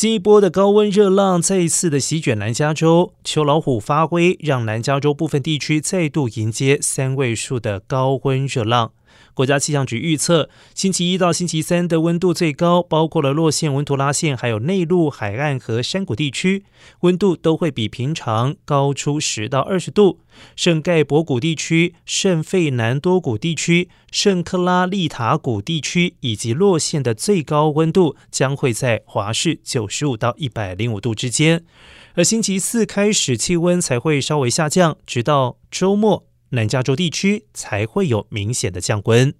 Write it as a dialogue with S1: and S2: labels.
S1: 新一波的高温热浪再一次的席卷南加州，秋老虎发威，让南加州部分地区再度迎接三位数的高温热浪。国家气象局预测，星期一到星期三的温度最高，包括了洛县、文图拉县，还有内陆海岸和山谷地区，温度都会比平常高出十到二十度。圣盖博谷地区、圣费南多谷地区、圣克拉利塔谷地区以及洛县的最高温度将会在华氏九十五到一百零五度之间。而星期四开始，气温才会稍微下降，直到周末。南加州地区才会有明显的降温。